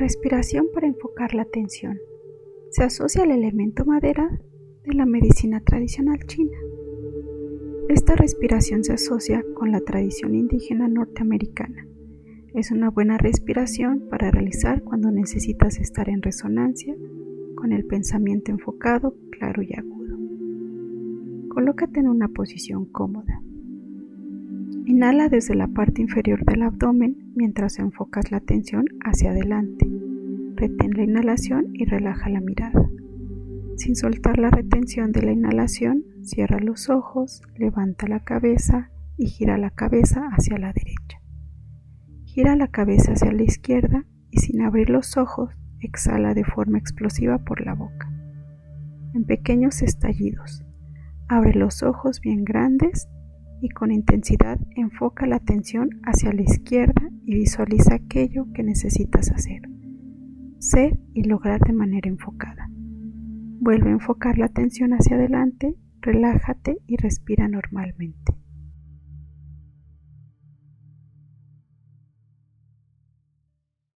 Respiración para enfocar la atención. Se asocia al elemento madera de la medicina tradicional china. Esta respiración se asocia con la tradición indígena norteamericana. Es una buena respiración para realizar cuando necesitas estar en resonancia con el pensamiento enfocado, claro y agudo. Colócate en una posición cómoda. Inhala desde la parte inferior del abdomen mientras enfocas la atención hacia adelante. Retén la inhalación y relaja la mirada. Sin soltar la retención de la inhalación, cierra los ojos, levanta la cabeza y gira la cabeza hacia la derecha. Gira la cabeza hacia la izquierda y sin abrir los ojos, exhala de forma explosiva por la boca. En pequeños estallidos. Abre los ojos bien grandes y con intensidad enfoca la atención hacia la izquierda y visualiza aquello que necesitas hacer, ser y lograr de manera enfocada. Vuelve a enfocar la atención hacia adelante, relájate y respira normalmente.